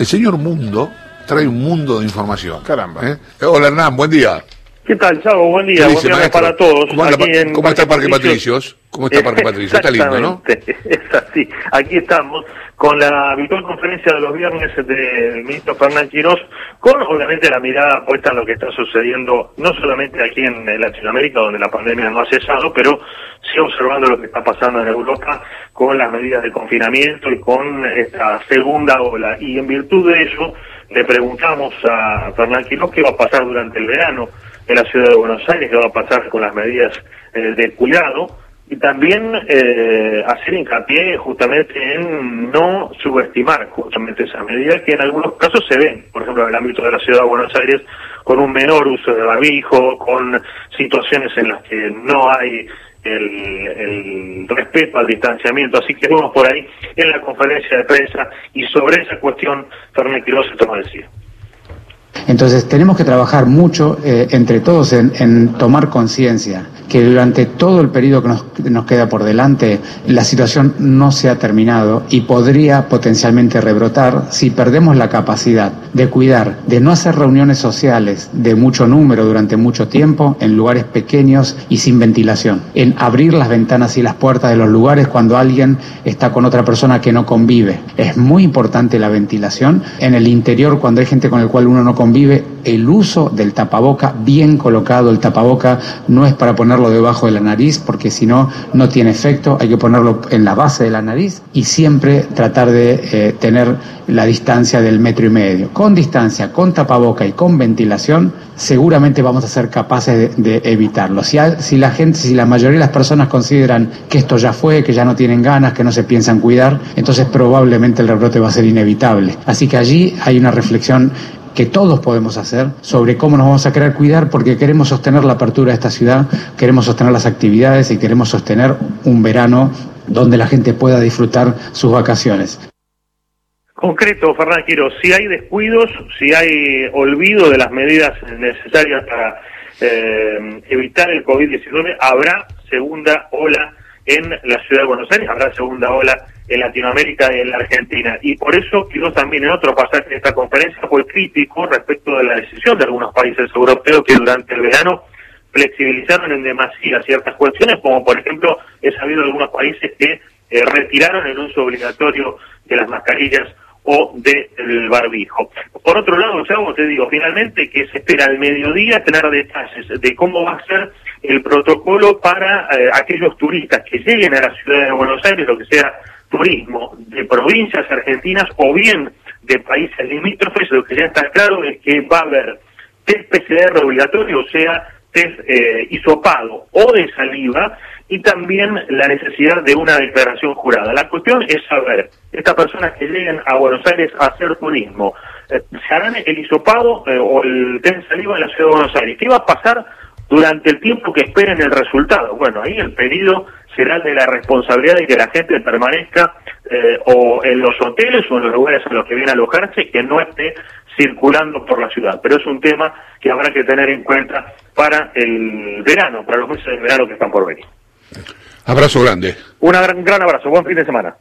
El señor Mundo trae un mundo de información. Caramba. ¿Eh? Hola Hernán, buen día. ¿Qué tal, Chavo? Buen día. ¿Qué Buen día maestro? para todos. ¿Cómo, anda- Aquí en cómo está Parque Patricios? Patricios? ¿Cómo está Parque Patricios? Está lindo, ¿no? Es así. Aquí estamos con la habitual conferencia de los viernes del ministro Fernán Quirós, con obviamente la mirada puesta en lo que está sucediendo, no solamente aquí en Latinoamérica, donde la pandemia no ha cesado, pero sí observando lo que está pasando en Europa con las medidas de confinamiento y con esta segunda ola. Y en virtud de eso, le preguntamos a Fernán Quirós qué va a pasar durante el verano en la ciudad de Buenos Aires, qué va a pasar con las medidas eh, de cuidado y también eh, hacer hincapié justamente en no subestimar justamente esas medidas que en algunos casos se ven, por ejemplo en el ámbito de la ciudad de Buenos Aires, con un menor uso de barbijo, con situaciones en las que no hay el, respeto al distanciamiento, así que vamos por ahí en la conferencia de prensa y sobre esa cuestión Fernández Quiroz se toma decir. Entonces tenemos que trabajar mucho eh, entre todos en, en tomar conciencia que durante todo el periodo que nos, queda por delante la situación no se ha terminado y podría potencialmente rebrotar si perdemos la capacidad de cuidar, de no hacer reuniones sociales de mucho número durante mucho tiempo en lugares pequeños y sin ventilación, en abrir las ventanas y las puertas de los lugares cuando alguien está con otra persona que no convive. Es muy importante la ventilación en el interior cuando hay gente con el cual uno no convive, el uso del tapaboca bien colocado, el tapaboca no es para ponerlo debajo de la nariz porque si no no tiene efecto, hay que ponerlo en la base de la nariz y siempre tratar de eh, tener la distancia del metro y medio. Con distancia, con tapaboca y con ventilación, seguramente vamos a ser capaces de, evitarlo. Si, si la gente, si la mayoría de las personas consideran que esto ya fue, que ya no tienen ganas, que no se piensan cuidar, entonces probablemente el rebrote va a ser inevitable. Así que allí hay una reflexión que todos podemos hacer sobre cómo nos vamos a querer cuidar porque queremos sostener la apertura de esta ciudad, queremos sostener las actividades y queremos sostener un verano donde la gente pueda disfrutar sus vacaciones. Concreto, Fernán Quiroz, si hay descuidos, si hay olvido de las medidas necesarias para eh, evitar el COVID-19, habrá segunda ola en la ciudad de Buenos Aires, habrá segunda ola en Latinoamérica y en la Argentina. Y por eso Quiroz también en otro pasaje de esta conferencia fue crítico respecto de la decisión de algunos países europeos que durante el verano flexibilizaron en demasía ciertas cuestiones, como por ejemplo he sabido algunos países que eh, retiraron el uso obligatorio de las mascarillas o del barbijo. Por otro lado, Chavo, te digo, finalmente que se espera al mediodía tener detalles de cómo va a ser el protocolo para eh, aquellos turistas que lleguen a la ciudad de Buenos Aires, lo que sea turismo de provincias argentinas o bien de países limítrofes, lo que ya está claro es que va a haber test PCR obligatorio, o sea, test eh, hisopado o de saliva, y también la necesidad de una declaración jurada. La cuestión es saber, estas personas que lleguen a Buenos Aires a hacer turismo, eh, ¿se harán el hisopado eh, o el test de saliva en la ciudad de Buenos Aires? ¿Qué va a pasar durante el tiempo que esperen el resultado? Bueno, ahí el pedido será el de la responsabilidad de que la gente permanezca eh, o en los hoteles o en los lugares a los que viene a alojarse, que no esté circulando por la ciudad. Pero es un tema que habrá que tener en cuenta para el verano, para los meses de verano que están por venir. Abrazo grande. Un gran, gran abrazo, buen fin de semana.